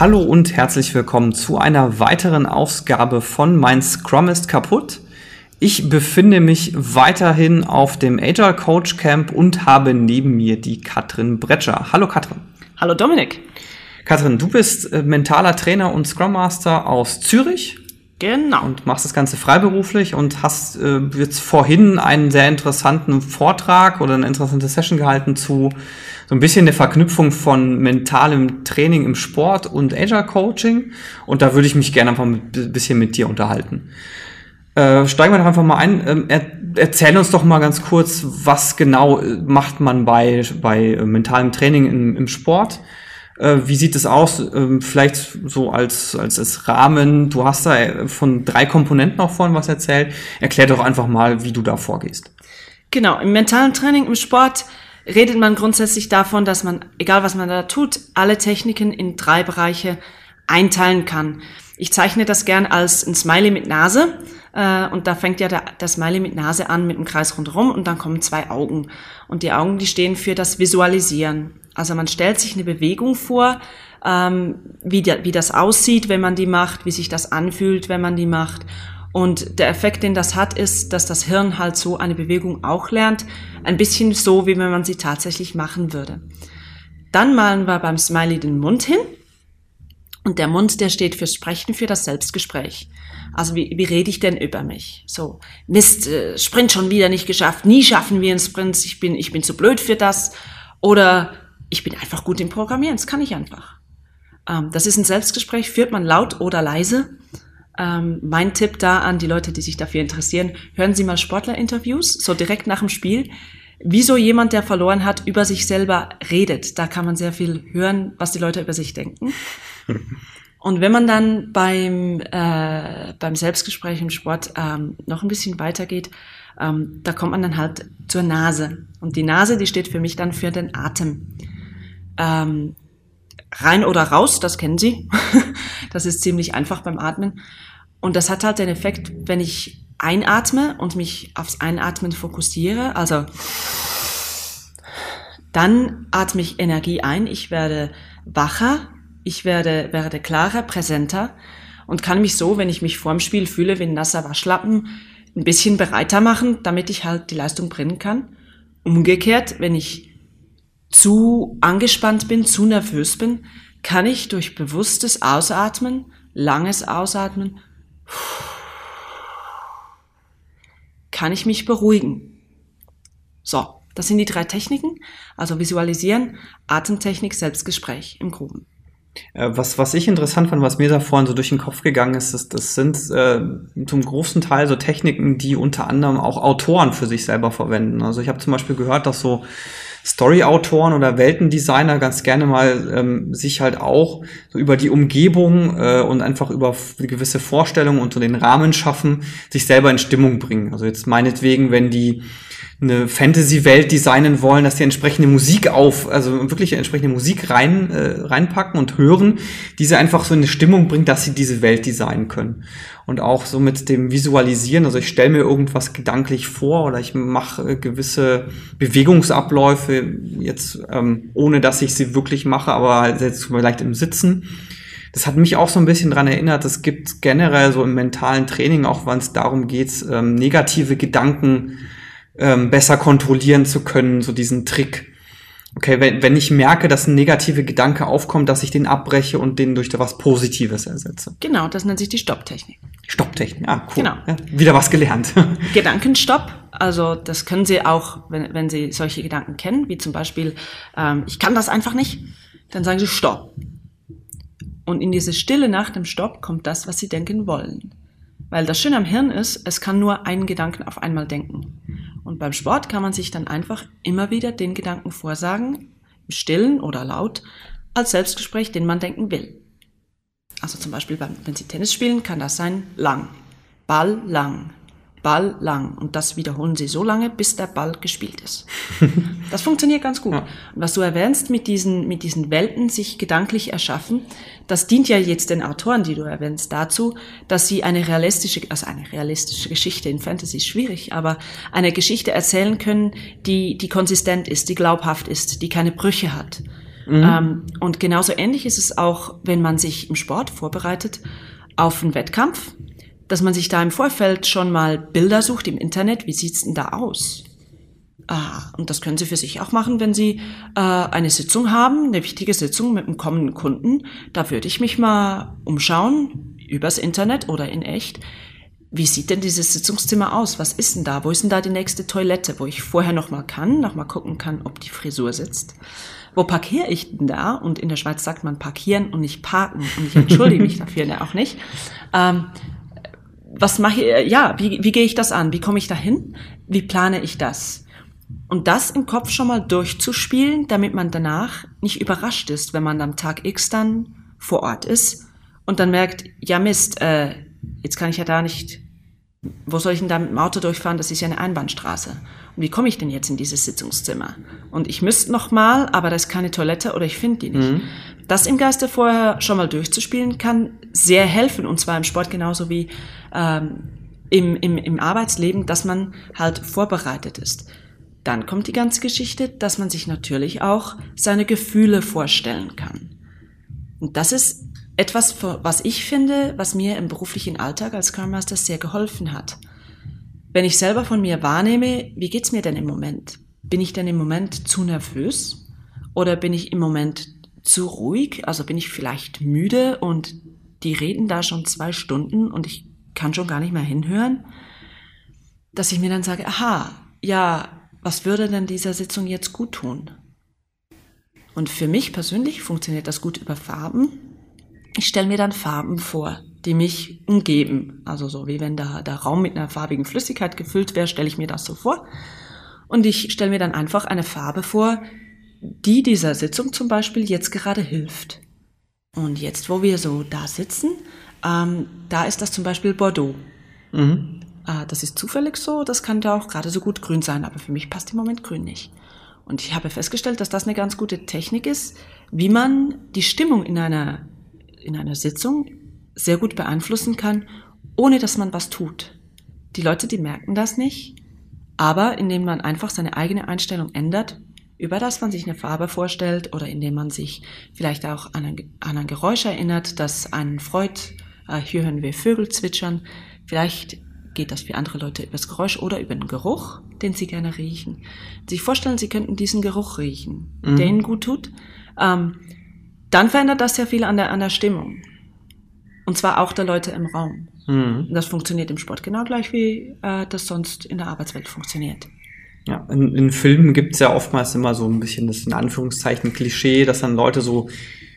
Hallo und herzlich willkommen zu einer weiteren Ausgabe von Mein Scrum ist kaputt. Ich befinde mich weiterhin auf dem Agile Coach Camp und habe neben mir die Katrin Bretscher. Hallo Katrin. Hallo Dominik. Katrin, du bist äh, mentaler Trainer und Scrum Master aus Zürich. Genau. Und machst das Ganze freiberuflich und hast äh, jetzt vorhin einen sehr interessanten Vortrag oder eine interessante Session gehalten zu so ein bisschen der Verknüpfung von mentalem Training im Sport und Agile Coaching. Und da würde ich mich gerne einfach ein bisschen mit dir unterhalten. Äh, steigen wir doch einfach mal ein. Ähm, er, erzähl uns doch mal ganz kurz, was genau äh, macht man bei, bei äh, mentalem Training im, im Sport? Äh, wie sieht es aus? Ähm, vielleicht so als, als, als Rahmen. Du hast da von drei Komponenten auch vorhin was erzählt. Erklär doch einfach mal, wie du da vorgehst. Genau, im mentalen Training im Sport redet man grundsätzlich davon, dass man, egal was man da tut, alle Techniken in drei Bereiche einteilen kann. Ich zeichne das gern als ein Smiley mit Nase. Äh, und da fängt ja der, der Smiley mit Nase an mit dem Kreis rundherum und dann kommen zwei Augen. Und die Augen, die stehen für das Visualisieren. Also man stellt sich eine Bewegung vor, ähm, wie, der, wie das aussieht, wenn man die macht, wie sich das anfühlt, wenn man die macht. Und der Effekt, den das hat, ist, dass das Hirn halt so eine Bewegung auch lernt. Ein bisschen so, wie wenn man sie tatsächlich machen würde. Dann malen wir beim Smiley den Mund hin. Und der Mund, der steht fürs Sprechen, für das Selbstgespräch. Also wie, wie rede ich denn über mich? So, Mist, äh, Sprint schon wieder nicht geschafft, nie schaffen wir einen Sprint, ich bin, ich bin zu blöd für das. Oder ich bin einfach gut im Programmieren, das kann ich einfach. Ähm, das ist ein Selbstgespräch, führt man laut oder leise. Ähm, mein Tipp da an die Leute, die sich dafür interessieren, hören Sie mal Sportlerinterviews, so direkt nach dem Spiel. Wieso jemand, der verloren hat, über sich selber redet. Da kann man sehr viel hören, was die Leute über sich denken. Und wenn man dann beim, äh, beim Selbstgespräch im Sport ähm, noch ein bisschen weitergeht, ähm, da kommt man dann halt zur Nase. Und die Nase, die steht für mich dann für den Atem. Ähm, rein oder raus, das kennen Sie. das ist ziemlich einfach beim Atmen. Und das hat halt den Effekt, wenn ich einatme und mich aufs Einatmen fokussiere, also dann atme ich Energie ein, ich werde wacher, ich werde, werde klarer, präsenter und kann mich so, wenn ich mich vorm Spiel fühle wie ein nasser Waschlappen, ein bisschen bereiter machen, damit ich halt die Leistung bringen kann. Umgekehrt, wenn ich zu angespannt bin, zu nervös bin, kann ich durch bewusstes Ausatmen, langes Ausatmen, kann ich mich beruhigen. So, das sind die drei Techniken, also Visualisieren, Atemtechnik, Selbstgespräch im Groben. Äh, was, was ich interessant fand, was mir da vorhin so durch den Kopf gegangen ist, ist das sind äh, zum großen Teil so Techniken, die unter anderem auch Autoren für sich selber verwenden. Also ich habe zum Beispiel gehört, dass so Story-Autoren oder Weltendesigner ganz gerne mal ähm, sich halt auch so über die Umgebung äh, und einfach über gewisse Vorstellungen und so den Rahmen schaffen, sich selber in Stimmung bringen. Also jetzt meinetwegen, wenn die eine Fantasy-Welt designen wollen, dass die entsprechende Musik auf, also wirklich entsprechende Musik rein, äh, reinpacken und hören, diese einfach so in eine Stimmung bringt, dass sie diese Welt designen können. Und auch so mit dem Visualisieren, also ich stelle mir irgendwas gedanklich vor oder ich mache äh, gewisse Bewegungsabläufe jetzt, ähm, ohne dass ich sie wirklich mache, aber halt jetzt vielleicht im Sitzen. Das hat mich auch so ein bisschen dran erinnert, es gibt generell so im mentalen Training, auch wenn es darum geht, ähm, negative Gedanken ähm, besser kontrollieren zu können, so diesen Trick. Okay, wenn, wenn ich merke, dass ein negativer Gedanke aufkommt, dass ich den abbreche und den durch was Positives ersetze. Genau, das nennt sich die Stopptechnik. Stopptechnik, ah, cool. Genau. Ja, wieder was gelernt. Gedankenstopp, also das können Sie auch, wenn, wenn Sie solche Gedanken kennen, wie zum Beispiel, ähm, ich kann das einfach nicht, dann sagen Sie Stopp. Und in diese Stille nach dem Stopp kommt das, was Sie denken wollen. Weil das Schöne am Hirn ist, es kann nur einen Gedanken auf einmal denken. Und beim Sport kann man sich dann einfach immer wieder den Gedanken vorsagen, im Stillen oder laut, als Selbstgespräch, den man denken will. Also zum Beispiel, wenn Sie Tennis spielen, kann das sein lang, Ball lang, Ball lang. Und das wiederholen Sie so lange, bis der Ball gespielt ist. Das funktioniert ganz gut. Ja. Und was du erwähnst mit diesen, mit diesen Welten sich gedanklich erschaffen, das dient ja jetzt den Autoren, die du erwähnst, dazu, dass sie eine realistische, also eine realistische Geschichte in Fantasy ist schwierig, aber eine Geschichte erzählen können, die, die konsistent ist, die glaubhaft ist, die keine Brüche hat. Mhm. Ähm, und genauso ähnlich ist es auch, wenn man sich im Sport vorbereitet auf einen Wettkampf, dass man sich da im Vorfeld schon mal Bilder sucht im Internet. Wie sieht's denn da aus? Ah, und das können Sie für sich auch machen, wenn Sie äh, eine Sitzung haben, eine wichtige Sitzung mit einem kommenden Kunden. Da würde ich mich mal umschauen, übers Internet oder in echt. Wie sieht denn dieses Sitzungszimmer aus? Was ist denn da? Wo ist denn da die nächste Toilette, wo ich vorher noch mal kann, noch mal gucken kann, ob die Frisur sitzt? Wo parkiere ich denn da? Und in der Schweiz sagt man parkieren und nicht parken. Und ich entschuldige mich dafür ja auch nicht. Ähm, was mache ich? Ja, wie, wie gehe ich das an? Wie komme ich da hin? Wie plane ich das? Und das im Kopf schon mal durchzuspielen, damit man danach nicht überrascht ist, wenn man am Tag X dann vor Ort ist und dann merkt, ja Mist, äh, jetzt kann ich ja da nicht, wo soll ich denn da mit dem Auto durchfahren? Das ist ja eine Einbahnstraße. Wie komme ich denn jetzt in dieses Sitzungszimmer? Und ich müsste noch mal, aber da ist keine Toilette oder ich finde die nicht. Mhm. Das im Geiste vorher schon mal durchzuspielen kann sehr helfen und zwar im Sport genauso wie ähm, im, im, im Arbeitsleben, dass man halt vorbereitet ist. Dann kommt die ganze Geschichte, dass man sich natürlich auch seine Gefühle vorstellen kann. Und das ist etwas, was ich finde, was mir im beruflichen Alltag als Scrum Master sehr geholfen hat. Wenn ich selber von mir wahrnehme, wie geht's mir denn im Moment? Bin ich denn im Moment zu nervös? Oder bin ich im Moment zu ruhig? Also bin ich vielleicht müde und die reden da schon zwei Stunden und ich kann schon gar nicht mehr hinhören? Dass ich mir dann sage, aha, ja, was würde denn dieser Sitzung jetzt gut tun? Und für mich persönlich funktioniert das gut über Farben. Ich stelle mir dann Farben vor, die mich umgeben. Also so wie wenn da der Raum mit einer farbigen Flüssigkeit gefüllt wäre, stelle ich mir das so vor. Und ich stelle mir dann einfach eine Farbe vor, die dieser Sitzung zum Beispiel jetzt gerade hilft. Und jetzt, wo wir so da sitzen, ähm, da ist das zum Beispiel Bordeaux. Mhm. Ah, das ist zufällig so, das kann da auch gerade so gut grün sein, aber für mich passt im Moment grün nicht. Und ich habe festgestellt, dass das eine ganz gute Technik ist, wie man die Stimmung in einer, in einer Sitzung sehr gut beeinflussen kann, ohne dass man was tut. Die Leute, die merken das nicht, aber indem man einfach seine eigene Einstellung ändert, über das man sich eine Farbe vorstellt oder indem man sich vielleicht auch an ein, an ein Geräusch erinnert, das einen freut. Äh, hier hören wir Vögel zwitschern. Vielleicht geht das für andere Leute über das Geräusch oder über den Geruch, den sie gerne riechen. Sich vorstellen, sie könnten diesen Geruch riechen, mhm. der ihnen gut tut. Ähm, dann verändert das sehr viel an der, an der Stimmung. Und zwar auch der Leute im Raum. Mhm. Das funktioniert im Sport genau gleich, wie äh, das sonst in der Arbeitswelt funktioniert. Ja, in, in Filmen gibt es ja oftmals immer so ein bisschen das in Anführungszeichen Klischee, dass dann Leute so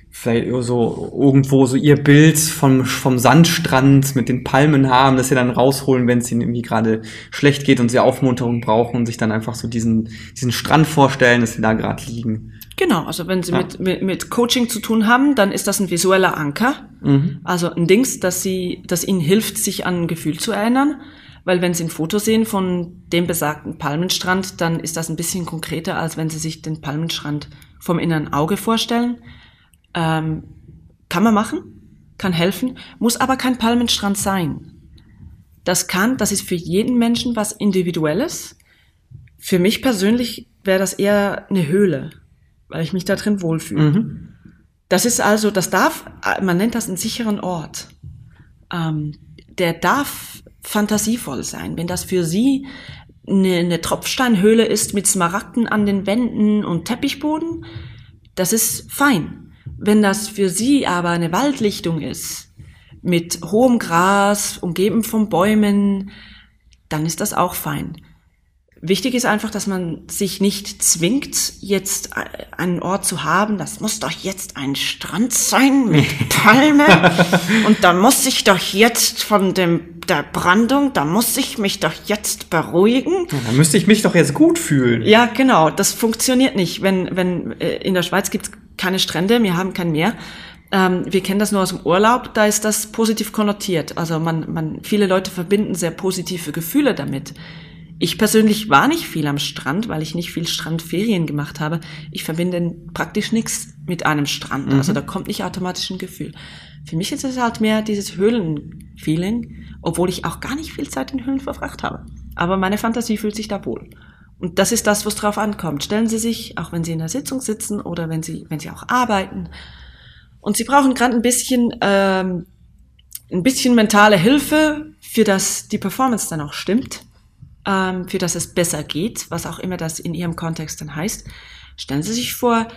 vielleicht so irgendwo so ihr Bild vom, vom Sandstrand mit den Palmen haben, dass sie dann rausholen, wenn es ihnen irgendwie gerade schlecht geht und sie Aufmunterung brauchen und sich dann einfach so diesen, diesen Strand vorstellen, dass sie da gerade liegen. Genau, also wenn Sie ja. mit, mit, mit Coaching zu tun haben, dann ist das ein visueller Anker. Mhm. Also ein Dings, dass sie, das ihnen hilft, sich an ein Gefühl zu erinnern. Weil wenn Sie ein Foto sehen von dem besagten Palmenstrand, dann ist das ein bisschen konkreter, als wenn Sie sich den Palmenstrand vom inneren Auge vorstellen. Ähm, kann man machen, kann helfen, muss aber kein Palmenstrand sein. Das kann, das ist für jeden Menschen was Individuelles. Für mich persönlich wäre das eher eine Höhle, weil ich mich da drin wohlfühle. Mhm. Das ist also, das darf, man nennt das einen sicheren Ort. Ähm, der darf fantasievoll sein. Wenn das für Sie eine, eine Tropfsteinhöhle ist mit Smaragden an den Wänden und Teppichboden, das ist fein. Wenn das für Sie aber eine Waldlichtung ist, mit hohem Gras, umgeben von Bäumen, dann ist das auch fein. Wichtig ist einfach, dass man sich nicht zwingt, jetzt einen Ort zu haben. Das muss doch jetzt ein Strand sein mit Palme. und da muss ich doch jetzt von dem, der Brandung, da muss ich mich doch jetzt beruhigen. Ja, da müsste ich mich doch jetzt gut fühlen. Ja, genau. Das funktioniert nicht. Wenn, wenn, äh, in der Schweiz gibt's keine Strände, wir haben kein Meer. Ähm, wir kennen das nur aus dem Urlaub, da ist das positiv konnotiert. Also man, man, viele Leute verbinden sehr positive Gefühle damit. Ich persönlich war nicht viel am Strand, weil ich nicht viel Strandferien gemacht habe. Ich verbinde praktisch nichts mit einem Strand. Mhm. Also da kommt nicht automatisch ein Gefühl. Für mich ist es halt mehr dieses Höhlenfeeling, obwohl ich auch gar nicht viel Zeit in Höhlen verbracht habe. Aber meine Fantasie fühlt sich da wohl. Und das ist das, was drauf ankommt. Stellen Sie sich, auch wenn Sie in der Sitzung sitzen oder wenn Sie, wenn Sie auch arbeiten, und Sie brauchen gerade ein bisschen, ähm, ein bisschen mentale Hilfe, für das die Performance dann auch stimmt, ähm, für das es besser geht, was auch immer das in Ihrem Kontext dann heißt. Stellen Sie sich vor,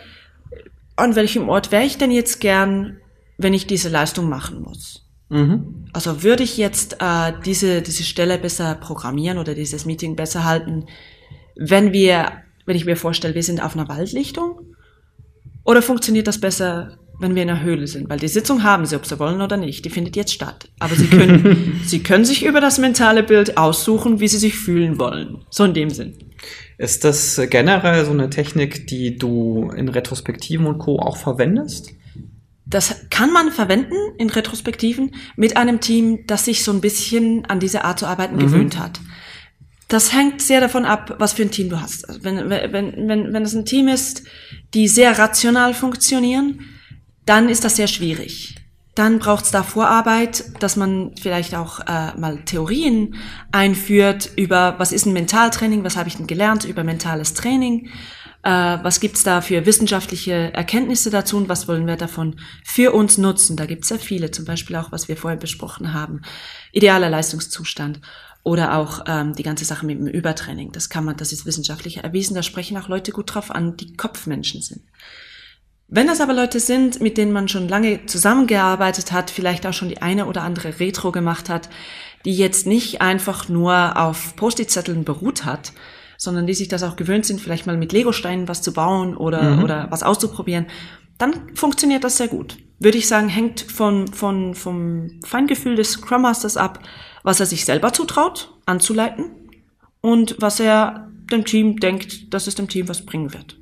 an welchem Ort wäre ich denn jetzt gern, wenn ich diese Leistung machen muss? Mhm. Also würde ich jetzt äh, diese, diese Stelle besser programmieren oder dieses Meeting besser halten, wenn wir, wenn ich mir vorstelle, wir sind auf einer Waldlichtung? Oder funktioniert das besser, wenn wir in einer Höhle sind? Weil die Sitzung haben Sie, ob Sie wollen oder nicht. Die findet jetzt statt. Aber Sie können, Sie können sich über das mentale Bild aussuchen, wie Sie sich fühlen wollen. So in dem Sinn. Ist das generell so eine Technik, die du in Retrospektiven und Co. auch verwendest? Das kann man verwenden in Retrospektiven mit einem Team, das sich so ein bisschen an diese Art zu arbeiten mhm. gewöhnt hat. Das hängt sehr davon ab, was für ein Team du hast. Also wenn, wenn, wenn, wenn es ein Team ist, die sehr rational funktionieren, dann ist das sehr schwierig. Dann braucht es da Vorarbeit, dass man vielleicht auch äh, mal Theorien einführt über, was ist ein Mentaltraining, was habe ich denn gelernt über mentales Training, äh, was gibt's da für wissenschaftliche Erkenntnisse dazu und was wollen wir davon für uns nutzen. Da gibt's ja viele, zum Beispiel auch, was wir vorher besprochen haben, idealer Leistungszustand oder auch ähm, die ganze Sache mit dem Übertraining. Das kann man, das ist wissenschaftlich erwiesen, da sprechen auch Leute gut drauf an, die Kopfmenschen sind. Wenn das aber Leute sind, mit denen man schon lange zusammengearbeitet hat, vielleicht auch schon die eine oder andere Retro gemacht hat, die jetzt nicht einfach nur auf Post-it-Zetteln beruht hat, sondern die sich das auch gewöhnt sind, vielleicht mal mit Legosteinen was zu bauen oder, mhm. oder was auszuprobieren, dann funktioniert das sehr gut. Würde ich sagen, hängt von, von, vom Feingefühl des Scrum Masters ab, was er sich selber zutraut, anzuleiten und was er dem Team denkt, dass es dem Team was bringen wird.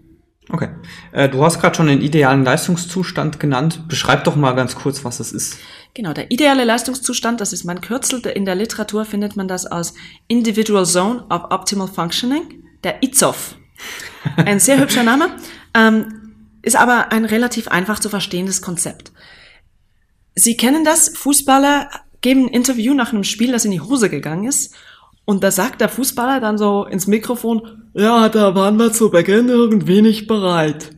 Okay. Äh, du hast gerade schon den idealen Leistungszustand genannt. Beschreib doch mal ganz kurz, was das ist. Genau, der ideale Leistungszustand, das ist mein Kürzel. In der Literatur findet man das als Individual Zone of Optimal Functioning, der IZOF. Ein sehr hübscher Name, ähm, ist aber ein relativ einfach zu verstehendes Konzept. Sie kennen das, Fußballer geben ein Interview nach einem Spiel, das in die Hose gegangen ist und da sagt der Fußballer dann so ins Mikrofon, ja, da waren wir zu Beginn irgendwie nicht bereit.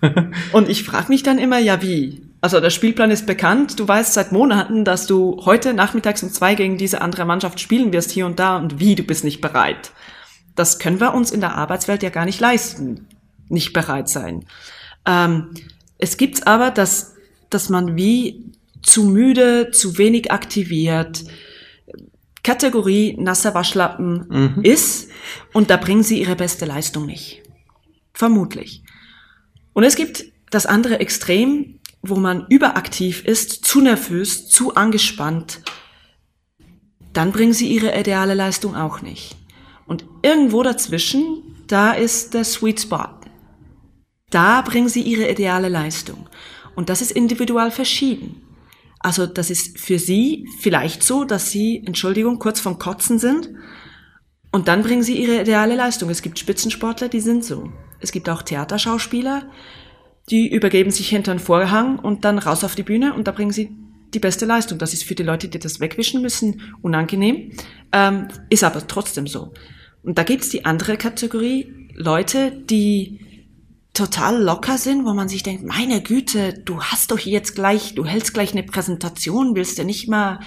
und ich frage mich dann immer, ja wie? Also der Spielplan ist bekannt, du weißt seit Monaten, dass du heute nachmittags um zwei gegen diese andere Mannschaft spielen wirst hier und da und wie, du bist nicht bereit. Das können wir uns in der Arbeitswelt ja gar nicht leisten, nicht bereit sein. Ähm, es gibt aber, dass, dass man wie zu müde, zu wenig aktiviert, Kategorie nasser Waschlappen mhm. ist und da bringen sie ihre beste Leistung nicht. Vermutlich. Und es gibt das andere Extrem, wo man überaktiv ist, zu nervös, zu angespannt, dann bringen sie ihre ideale Leistung auch nicht. Und irgendwo dazwischen, da ist der Sweet Spot. Da bringen sie ihre ideale Leistung. Und das ist individual verschieden. Also das ist für sie vielleicht so, dass sie, Entschuldigung, kurz vom Kotzen sind und dann bringen sie ihre ideale Leistung. Es gibt Spitzensportler, die sind so. Es gibt auch Theaterschauspieler, die übergeben sich hinter einen Vorhang und dann raus auf die Bühne und da bringen sie die beste Leistung. Das ist für die Leute, die das wegwischen müssen, unangenehm, ähm, ist aber trotzdem so. Und da gibt's die andere Kategorie, Leute, die total locker sind, wo man sich denkt, meine Güte, du hast doch jetzt gleich, du hältst gleich eine Präsentation, willst du nicht mal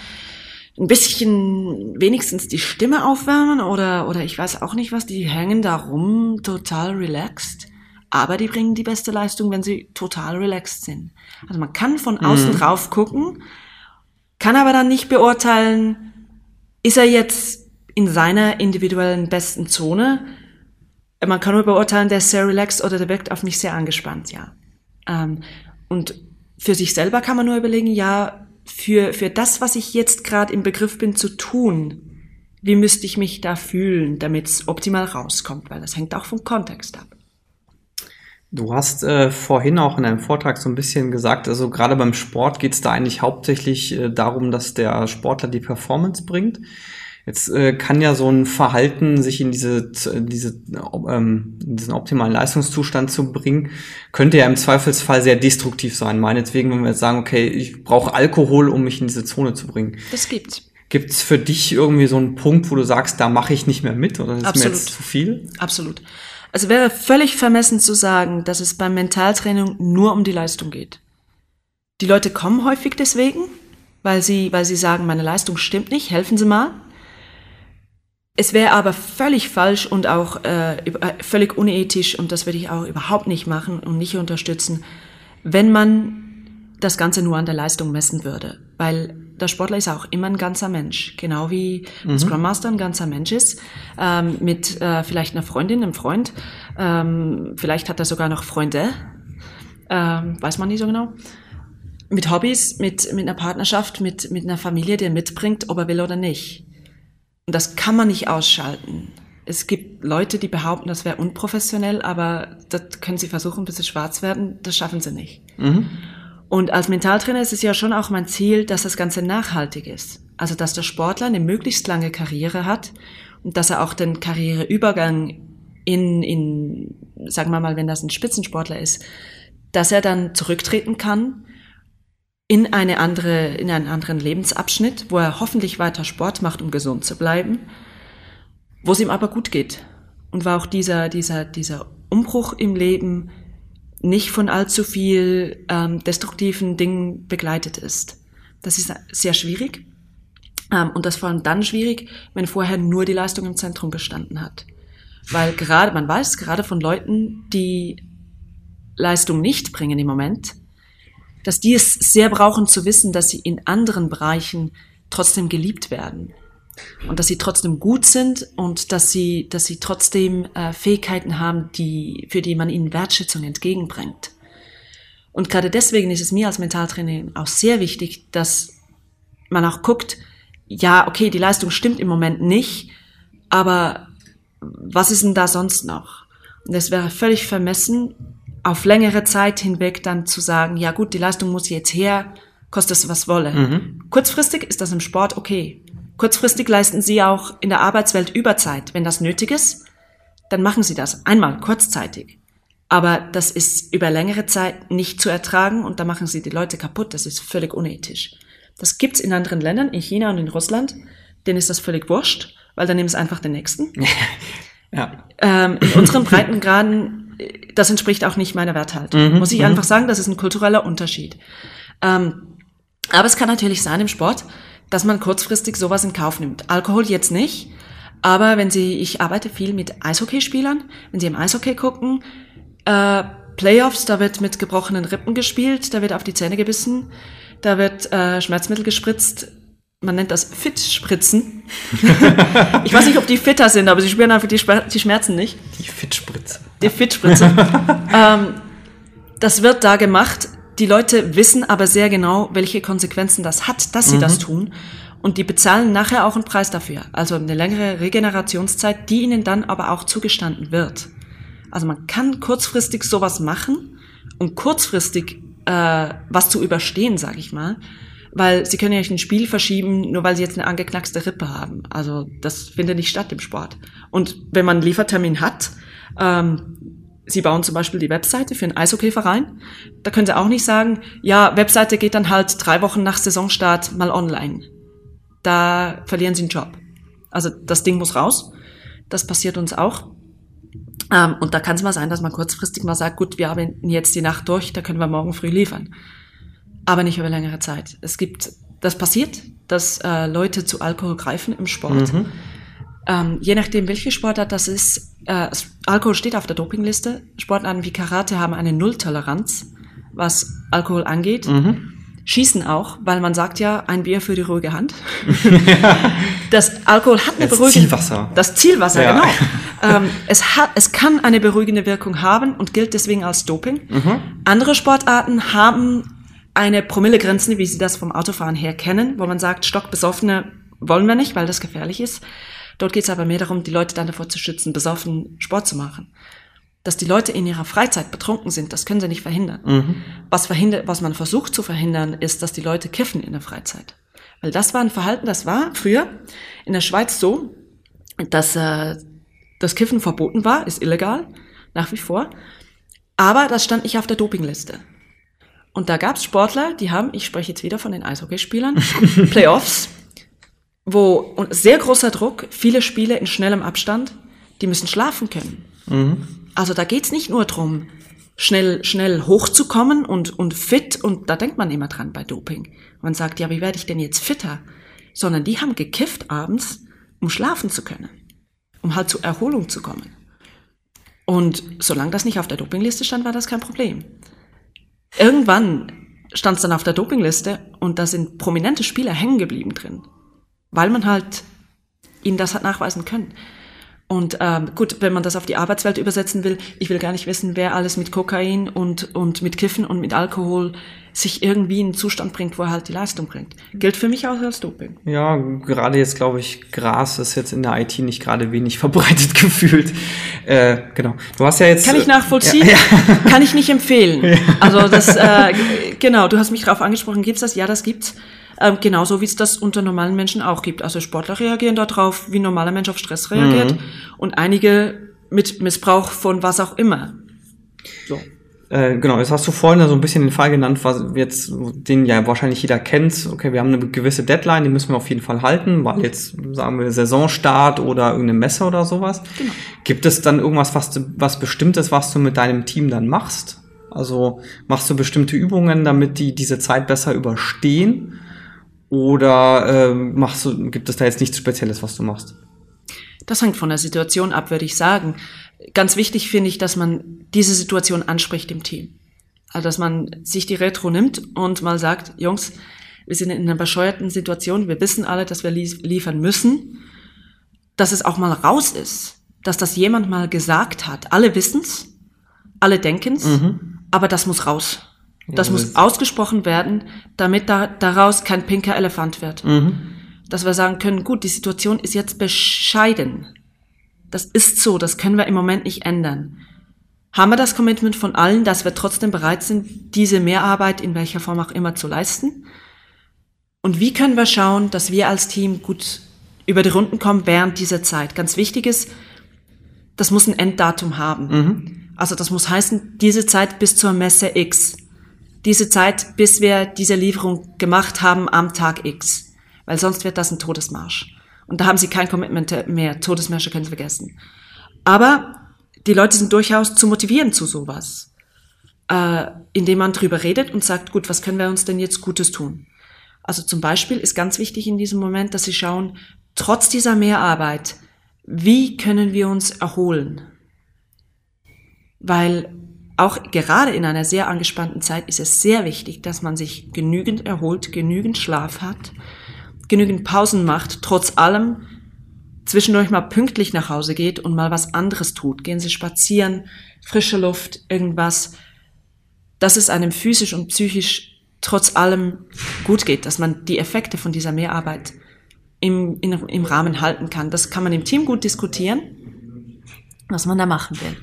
ein bisschen wenigstens die Stimme aufwärmen oder, oder ich weiß auch nicht was, die hängen da rum, total relaxed. Aber die bringen die beste Leistung, wenn sie total relaxed sind. Also man kann von außen mhm. drauf gucken, kann aber dann nicht beurteilen, ist er jetzt in seiner individuellen besten Zone man kann nur beurteilen, der ist sehr relaxed oder der wirkt auf mich sehr angespannt, ja. Ähm, und für sich selber kann man nur überlegen, ja, für, für das, was ich jetzt gerade im Begriff bin zu tun, wie müsste ich mich da fühlen, damit es optimal rauskommt, weil das hängt auch vom Kontext ab. Du hast äh, vorhin auch in deinem Vortrag so ein bisschen gesagt, also gerade beim Sport geht es da eigentlich hauptsächlich äh, darum, dass der Sportler die Performance bringt. Jetzt äh, kann ja so ein Verhalten, sich in diese, diese ähm, in diesen optimalen Leistungszustand zu bringen, könnte ja im Zweifelsfall sehr destruktiv sein. Meinetwegen, wenn wir jetzt sagen, okay, ich brauche Alkohol, um mich in diese Zone zu bringen. Das gibt's. Gibt es für dich irgendwie so einen Punkt, wo du sagst, da mache ich nicht mehr mit oder ist Absolut. mir jetzt zu viel? Absolut. Also wäre völlig vermessen zu sagen, dass es beim Mentaltraining nur um die Leistung geht. Die Leute kommen häufig deswegen, weil sie, weil sie sagen, meine Leistung stimmt nicht, helfen Sie mal. Es wäre aber völlig falsch und auch äh, über- völlig unethisch und das würde ich auch überhaupt nicht machen und nicht unterstützen, wenn man das Ganze nur an der Leistung messen würde. Weil der Sportler ist auch immer ein ganzer Mensch, genau wie ein Scrum Master ein ganzer Mensch ist, ähm, mit äh, vielleicht einer Freundin, einem Freund, ähm, vielleicht hat er sogar noch Freunde, ähm, weiß man nicht so genau mit Hobbys, mit, mit einer Partnerschaft, mit, mit einer Familie, die er mitbringt, ob er will oder nicht. Und das kann man nicht ausschalten. Es gibt Leute, die behaupten, das wäre unprofessionell, aber das können sie versuchen, bis sie schwarz werden, das schaffen sie nicht. Und als Mentaltrainer ist es ja schon auch mein Ziel, dass das Ganze nachhaltig ist. Also, dass der Sportler eine möglichst lange Karriere hat und dass er auch den Karriereübergang in, in, sagen wir mal, wenn das ein Spitzensportler ist, dass er dann zurücktreten kann in eine andere, in einen anderen Lebensabschnitt, wo er hoffentlich weiter Sport macht, um gesund zu bleiben, wo es ihm aber gut geht. Und wo auch dieser, dieser, dieser Umbruch im Leben nicht von allzu viel ähm, destruktiven Dingen begleitet ist. Das ist sehr schwierig. Ähm, und das vor allem dann schwierig, wenn vorher nur die Leistung im Zentrum gestanden hat. Weil gerade, man weiß, gerade von Leuten, die Leistung nicht bringen im Moment, dass die es sehr brauchen zu wissen, dass sie in anderen Bereichen trotzdem geliebt werden und dass sie trotzdem gut sind und dass sie, dass sie trotzdem äh, Fähigkeiten haben, die, für die man ihnen Wertschätzung entgegenbringt. Und gerade deswegen ist es mir als Mentaltrainerin auch sehr wichtig, dass man auch guckt, ja, okay, die Leistung stimmt im Moment nicht, aber was ist denn da sonst noch? Und es wäre völlig vermessen, auf längere Zeit hinweg dann zu sagen, ja gut, die Leistung muss jetzt her, kostet es was wolle. Kurzfristig ist das im Sport okay. Kurzfristig leisten Sie auch in der Arbeitswelt Überzeit. Wenn das nötig ist, dann machen Sie das einmal kurzzeitig. Aber das ist über längere Zeit nicht zu ertragen und da machen Sie die Leute kaputt. Das ist völlig unethisch. Das gibt's in anderen Ländern, in China und in Russland. Denen ist das völlig wurscht, weil dann nehmen sie einfach den nächsten. Ja. Ähm, in unseren Breitengraden, das entspricht auch nicht meiner Werthaltung. Muss ich einfach sagen, das ist ein kultureller Unterschied. Ähm, aber es kann natürlich sein im Sport, dass man kurzfristig sowas in Kauf nimmt. Alkohol jetzt nicht, aber wenn Sie, ich arbeite viel mit Eishockeyspielern, wenn Sie im Eishockey gucken, äh, Playoffs, da wird mit gebrochenen Rippen gespielt, da wird auf die Zähne gebissen, da wird äh, Schmerzmittel gespritzt. Man nennt das Fit-Spritzen. ich weiß nicht, ob die fitter sind, aber sie spüren einfach die Schmerzen nicht. Die Fitspritze. Die Fit-Spritze. ähm, das wird da gemacht. Die Leute wissen aber sehr genau, welche Konsequenzen das hat, dass sie das tun. Und die bezahlen nachher auch einen Preis dafür. Also eine längere Regenerationszeit, die ihnen dann aber auch zugestanden wird. Also man kann kurzfristig sowas machen, um kurzfristig äh, was zu überstehen, sag ich mal. Weil sie können ja nicht ein Spiel verschieben, nur weil sie jetzt eine angeknackste Rippe haben. Also das findet nicht statt im Sport. Und wenn man einen Liefertermin hat, ähm, Sie bauen zum Beispiel die Webseite für einen Eishockeyverein. Da können Sie auch nicht sagen, ja, Webseite geht dann halt drei Wochen nach Saisonstart mal online. Da verlieren Sie einen Job. Also das Ding muss raus. Das passiert uns auch. Ähm, und da kann es mal sein, dass man kurzfristig mal sagt, gut, wir arbeiten jetzt die Nacht durch, da können wir morgen früh liefern. Aber nicht über längere Zeit. Es gibt, das passiert, dass äh, Leute zu Alkohol greifen im Sport. Ähm, je nachdem, welche Sportart das ist, äh, Alkohol steht auf der Dopingliste. Sportarten wie Karate haben eine Nulltoleranz, was Alkohol angeht. Schießen auch, weil man sagt ja, ein Bier für die ruhige Hand. das Alkohol hat eine Das beruhigende Zielwasser. Das Zielwasser, Ja. genau. ähm, es, hat, es kann eine beruhigende Wirkung haben und gilt deswegen als Doping. Andere Sportarten haben eine Promillegrenze, wie Sie das vom Autofahren her kennen, wo man sagt, stockbesoffene wollen wir nicht, weil das gefährlich ist. Dort geht es aber mehr darum, die Leute dann davor zu schützen, besoffen Sport zu machen. Dass die Leute in ihrer Freizeit betrunken sind, das können sie nicht verhindern. Was, verhindert, was man versucht zu verhindern, ist, dass die Leute kiffen in der Freizeit. Weil das war ein Verhalten, das war früher in der Schweiz so, dass äh, das Kiffen verboten war, ist illegal, nach wie vor. Aber das stand nicht auf der Dopingliste. Und da gab es Sportler, die haben, ich spreche jetzt wieder von den Eishockeyspielern, Playoffs, wo und sehr großer Druck, viele Spiele in schnellem Abstand, die müssen schlafen können. Mhm. Also da geht's nicht nur drum, schnell, schnell hochzukommen und, und fit, und da denkt man immer dran bei Doping. Man sagt, ja, wie werde ich denn jetzt fitter? Sondern die haben gekifft abends, um schlafen zu können, um halt zur Erholung zu kommen. Und solange das nicht auf der Dopingliste stand, war das kein Problem. Irgendwann stand es dann auf der Dopingliste und da sind prominente Spieler hängen geblieben drin, weil man halt ihnen das hat nachweisen können. Und ähm, gut, wenn man das auf die Arbeitswelt übersetzen will, ich will gar nicht wissen, wer alles mit Kokain und, und mit Kiffen und mit Alkohol sich irgendwie in einen Zustand bringt, wo er halt die Leistung bringt. Gilt für mich auch als Doping. Ja, gerade jetzt glaube ich, Gras ist jetzt in der IT nicht gerade wenig verbreitet gefühlt. Äh, genau. Du hast ja jetzt. Kann ich nachvollziehen? Ja, ja. Kann ich nicht empfehlen. Ja. Also das, äh, genau, du hast mich darauf angesprochen, gibt's das? Ja, das gibt's. Ähm, genauso wie es das unter normalen Menschen auch gibt. Also Sportler reagieren darauf, wie ein normaler Mensch auf Stress reagiert. Mhm. Und einige mit Missbrauch von was auch immer. So. Äh, genau, jetzt hast du vorhin so ein bisschen den Fall genannt, was jetzt, den ja wahrscheinlich jeder kennt. Okay, wir haben eine gewisse Deadline, die müssen wir auf jeden Fall halten, weil jetzt, sagen wir, Saisonstart oder irgendeine Messe oder sowas. Genau. Gibt es dann irgendwas, was, du, was Bestimmtes, was du mit deinem Team dann machst? Also machst du bestimmte Übungen, damit die diese Zeit besser überstehen? Oder äh, machst du, gibt es da jetzt nichts Spezielles, was du machst? Das hängt von der Situation ab, würde ich sagen. Ganz wichtig finde ich, dass man diese Situation anspricht im Team. Also, dass man sich die Retro nimmt und mal sagt, Jungs, wir sind in einer bescheuerten Situation, wir wissen alle, dass wir liefern müssen, dass es auch mal raus ist, dass das jemand mal gesagt hat. Alle wissen's, alle denken's, mhm. aber das muss raus. Das ja, muss ausgesprochen werden, damit da, daraus kein pinker Elefant wird. Mhm. Dass wir sagen können, gut, die Situation ist jetzt bescheiden. Das ist so, das können wir im Moment nicht ändern. Haben wir das Commitment von allen, dass wir trotzdem bereit sind, diese Mehrarbeit in welcher Form auch immer zu leisten? Und wie können wir schauen, dass wir als Team gut über die Runden kommen während dieser Zeit? Ganz wichtig ist, das muss ein Enddatum haben. Mhm. Also das muss heißen, diese Zeit bis zur Messe X diese Zeit, bis wir diese Lieferung gemacht haben am Tag X. Weil sonst wird das ein Todesmarsch. Und da haben sie kein Commitment mehr. Todesmärsche können sie vergessen. Aber die Leute sind durchaus zu motivieren zu sowas. Äh, indem man drüber redet und sagt, gut, was können wir uns denn jetzt Gutes tun? Also zum Beispiel ist ganz wichtig in diesem Moment, dass sie schauen, trotz dieser Mehrarbeit, wie können wir uns erholen? Weil auch gerade in einer sehr angespannten Zeit ist es sehr wichtig, dass man sich genügend erholt, genügend Schlaf hat, genügend Pausen macht, trotz allem zwischendurch mal pünktlich nach Hause geht und mal was anderes tut. Gehen Sie spazieren, frische Luft, irgendwas, dass es einem physisch und psychisch trotz allem gut geht, dass man die Effekte von dieser Mehrarbeit im, in, im Rahmen halten kann. Das kann man im Team gut diskutieren, was man da machen will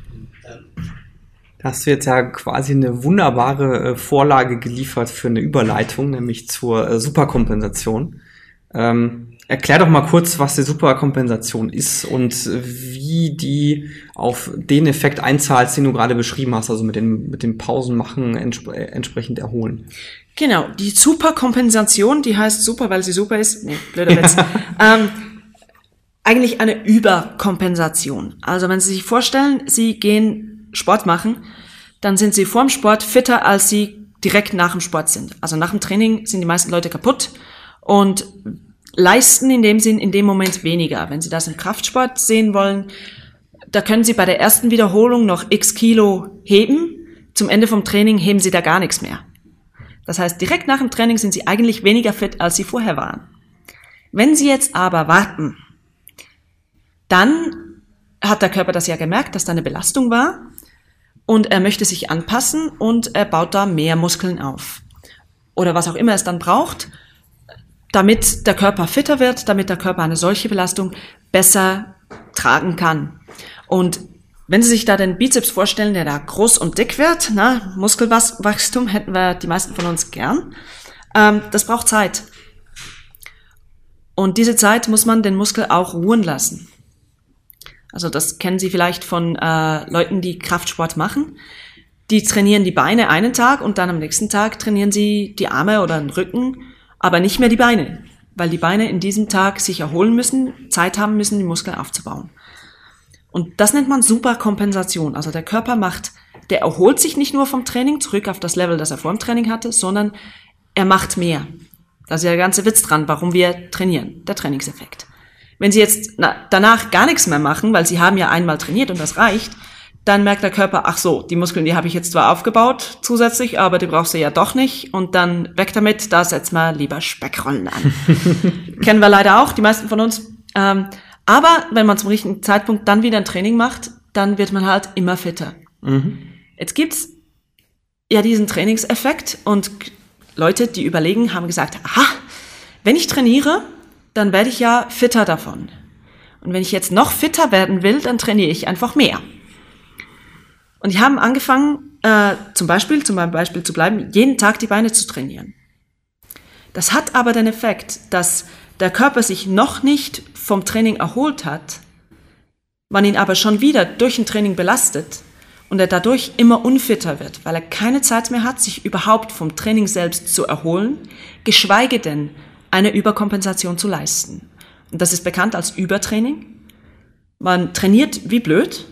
hast du jetzt ja quasi eine wunderbare äh, Vorlage geliefert für eine Überleitung, nämlich zur äh, Superkompensation. Ähm, erklär doch mal kurz, was die Superkompensation ist und wie die auf den Effekt einzahlt, den du gerade beschrieben hast, also mit dem, mit dem Pausen machen, entsp äh, entsprechend erholen. Genau, die Superkompensation, die heißt super, weil sie super ist. Nee, blöder Witz. ähm, eigentlich eine Überkompensation. Also wenn Sie sich vorstellen, Sie gehen Sport machen, dann sind sie vorm Sport fitter, als sie direkt nach dem Sport sind. Also nach dem Training sind die meisten Leute kaputt und leisten in dem Sinn in dem Moment weniger. Wenn Sie das im Kraftsport sehen wollen, da können Sie bei der ersten Wiederholung noch x Kilo heben. Zum Ende vom Training heben Sie da gar nichts mehr. Das heißt, direkt nach dem Training sind Sie eigentlich weniger fit, als Sie vorher waren. Wenn Sie jetzt aber warten, dann hat der Körper das ja gemerkt, dass da eine Belastung war und er möchte sich anpassen und er baut da mehr Muskeln auf. Oder was auch immer es dann braucht, damit der Körper fitter wird, damit der Körper eine solche Belastung besser tragen kann. Und wenn Sie sich da den Bizeps vorstellen, der da groß und dick wird, na, Muskelwachstum hätten wir die meisten von uns gern, ähm, das braucht Zeit. Und diese Zeit muss man den Muskel auch ruhen lassen. Also das kennen Sie vielleicht von äh, Leuten, die Kraftsport machen. Die trainieren die Beine einen Tag und dann am nächsten Tag trainieren sie die Arme oder den Rücken, aber nicht mehr die Beine. weil die Beine in diesem Tag sich erholen müssen, Zeit haben müssen, die Muskeln aufzubauen. Und das nennt man Superkompensation. Also der Körper macht, der erholt sich nicht nur vom Training zurück auf das Level, das er vor dem Training hatte, sondern er macht mehr. Das ist ja der ganze Witz dran, warum wir trainieren, der Trainingseffekt. Wenn Sie jetzt na, danach gar nichts mehr machen, weil Sie haben ja einmal trainiert und das reicht, dann merkt der Körper, ach so, die Muskeln, die habe ich jetzt zwar aufgebaut zusätzlich, aber die brauchst du ja doch nicht und dann weg damit, da setzt man lieber Speckrollen an. Kennen wir leider auch, die meisten von uns. Ähm, aber wenn man zum richtigen Zeitpunkt dann wieder ein Training macht, dann wird man halt immer fitter. Mhm. Jetzt gibt's ja diesen Trainingseffekt und Leute, die überlegen, haben gesagt, aha, wenn ich trainiere, dann werde ich ja fitter davon. Und wenn ich jetzt noch fitter werden will, dann trainiere ich einfach mehr. Und die haben angefangen, äh, zum Beispiel, zum Beispiel zu bleiben, jeden Tag die Beine zu trainieren. Das hat aber den Effekt, dass der Körper sich noch nicht vom Training erholt hat, man ihn aber schon wieder durch ein Training belastet und er dadurch immer unfitter wird, weil er keine Zeit mehr hat, sich überhaupt vom Training selbst zu erholen, geschweige denn eine Überkompensation zu leisten. Und das ist bekannt als Übertraining. Man trainiert wie blöd,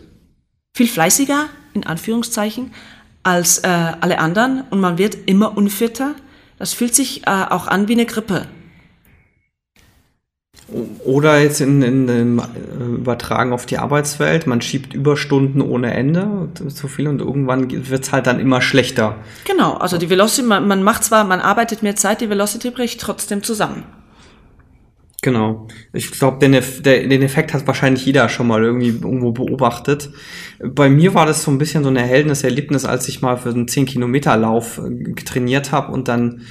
viel fleißiger, in Anführungszeichen, als äh, alle anderen und man wird immer unfitter. Das fühlt sich äh, auch an wie eine Grippe. Oder jetzt in, in, in äh, übertragen auf die Arbeitswelt, man schiebt Überstunden ohne Ende, zu viel und irgendwann wird es halt dann immer schlechter. Genau, also die Velocity, man, man macht zwar, man arbeitet mehr Zeit, die Velocity bricht trotzdem zusammen. Genau. Ich glaube, den, den Effekt hat wahrscheinlich jeder schon mal irgendwie irgendwo beobachtet. Bei mir war das so ein bisschen so ein Erlebnis, als ich mal für einen 10-Kilometer-Lauf äh, trainiert habe und dann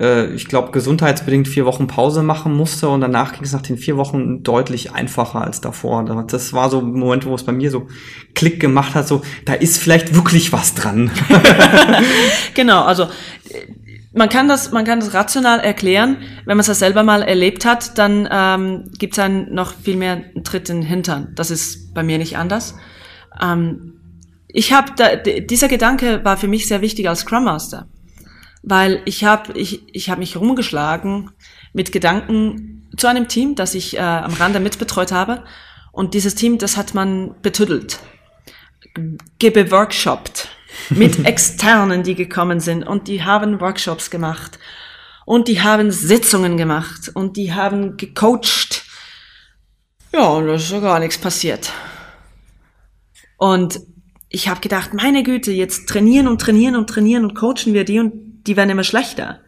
äh, ich glaube, gesundheitsbedingt vier Wochen Pause machen musste und danach ging es nach den vier Wochen deutlich einfacher als davor. Das war so ein Moment, wo es bei mir so Klick gemacht hat, so, da ist vielleicht wirklich was dran. genau, also man kann das, man kann das rational erklären. Wenn man es ja selber mal erlebt hat, dann ähm, gibt es einen noch viel mehr einen Tritt in den Hintern. Das ist bei mir nicht anders. Ähm, ich habe dieser Gedanke war für mich sehr wichtig als Scrum Master weil ich habe ich, ich hab mich rumgeschlagen mit Gedanken zu einem Team, das ich äh, am Rande mitbetreut habe. Und dieses Team, das hat man betüdelt, gebeworkshoppt mit Externen, die gekommen sind und die haben Workshops gemacht und die haben Sitzungen gemacht und die haben gecoacht. Ja, und da ist ja gar nichts passiert. Und ich habe gedacht, meine Güte, jetzt trainieren und trainieren und trainieren und coachen wir die und die werden immer schlechter.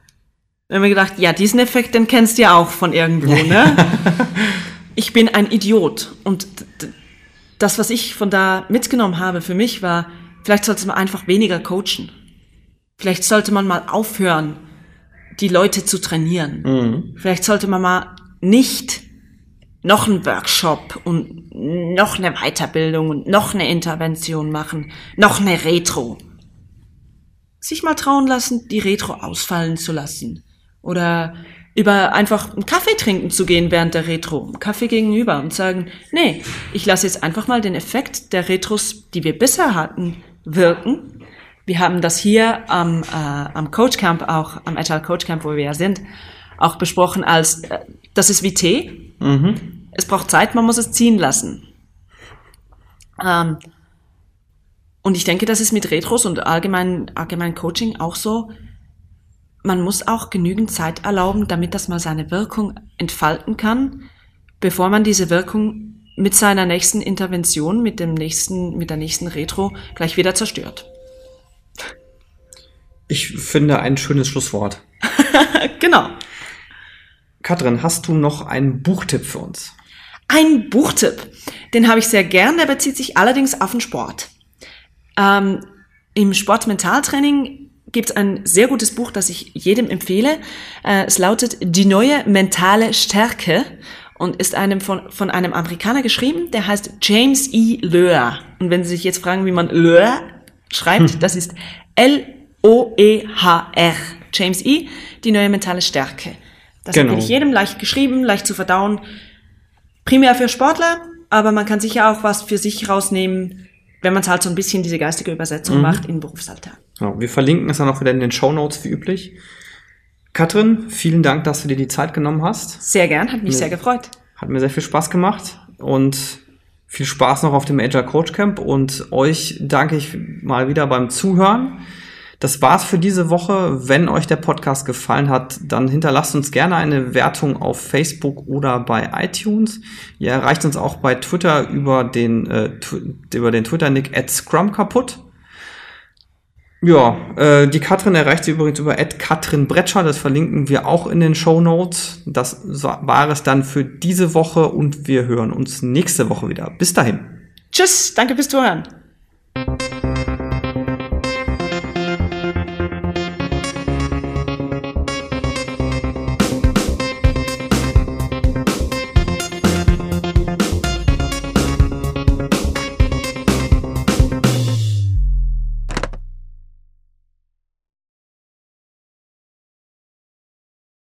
Dann haben wir gedacht, ja, diesen Effekt, den kennst du ja auch von irgendwo, ne? ich bin ein Idiot. Und das, was ich von da mitgenommen habe für mich war, vielleicht sollte man einfach weniger coachen. Vielleicht sollte man mal aufhören, die Leute zu trainieren. Mhm. Vielleicht sollte man mal nicht noch einen Workshop und noch eine Weiterbildung und noch eine Intervention machen, noch eine Retro sich mal trauen lassen, die Retro ausfallen zu lassen. Oder über einfach einen Kaffee trinken zu gehen während der Retro, Kaffee gegenüber und sagen, nee, ich lasse jetzt einfach mal den Effekt der Retros, die wir bisher hatten, wirken. Wir haben das hier am, äh, am Coach Camp, auch am Agile Coach Camp, wo wir ja sind, auch besprochen als, äh, das ist wie Tee. Mhm. Es braucht Zeit, man muss es ziehen lassen. Ähm, und ich denke, das ist mit Retros und allgemein, allgemein Coaching auch so. Man muss auch genügend Zeit erlauben, damit das mal seine Wirkung entfalten kann, bevor man diese Wirkung mit seiner nächsten Intervention, mit dem nächsten, mit der nächsten Retro gleich wieder zerstört. Ich finde ein schönes Schlusswort. genau. Katrin, hast du noch einen Buchtipp für uns? Ein Buchtipp. Den habe ich sehr gern, der bezieht sich allerdings auf den Sport. Ähm, Im Sportmentaltraining gibt es ein sehr gutes Buch, das ich jedem empfehle. Äh, es lautet Die neue mentale Stärke und ist einem von, von einem Amerikaner geschrieben, der heißt James E. Loer. Und wenn Sie sich jetzt fragen, wie man Loer schreibt, hm. das ist L-O-E-H-R. James E., die neue mentale Stärke. Das genau. ich jedem leicht geschrieben, leicht zu verdauen. Primär für Sportler, aber man kann sicher auch was für sich rausnehmen, wenn man es halt so ein bisschen diese geistige Übersetzung mhm. macht in Berufsalter. Genau. Wir verlinken es dann auch wieder in den Show Notes wie üblich. Katrin, vielen Dank, dass du dir die Zeit genommen hast. Sehr gern, hat mich ja. sehr gefreut. Hat mir sehr viel Spaß gemacht und viel Spaß noch auf dem Agile Coach Camp und euch danke ich mal wieder beim Zuhören. Das war's für diese Woche. Wenn euch der Podcast gefallen hat, dann hinterlasst uns gerne eine Wertung auf Facebook oder bei iTunes. Ihr erreicht uns auch bei Twitter über den, äh, über den Twitter-Nick at Scrum kaputt. Ja, äh, die Katrin erreicht sie übrigens über Katrin Bretscher, das verlinken wir auch in den Show Notes. Das war es dann für diese Woche und wir hören uns nächste Woche wieder. Bis dahin. Tschüss, danke fürs Zuhören.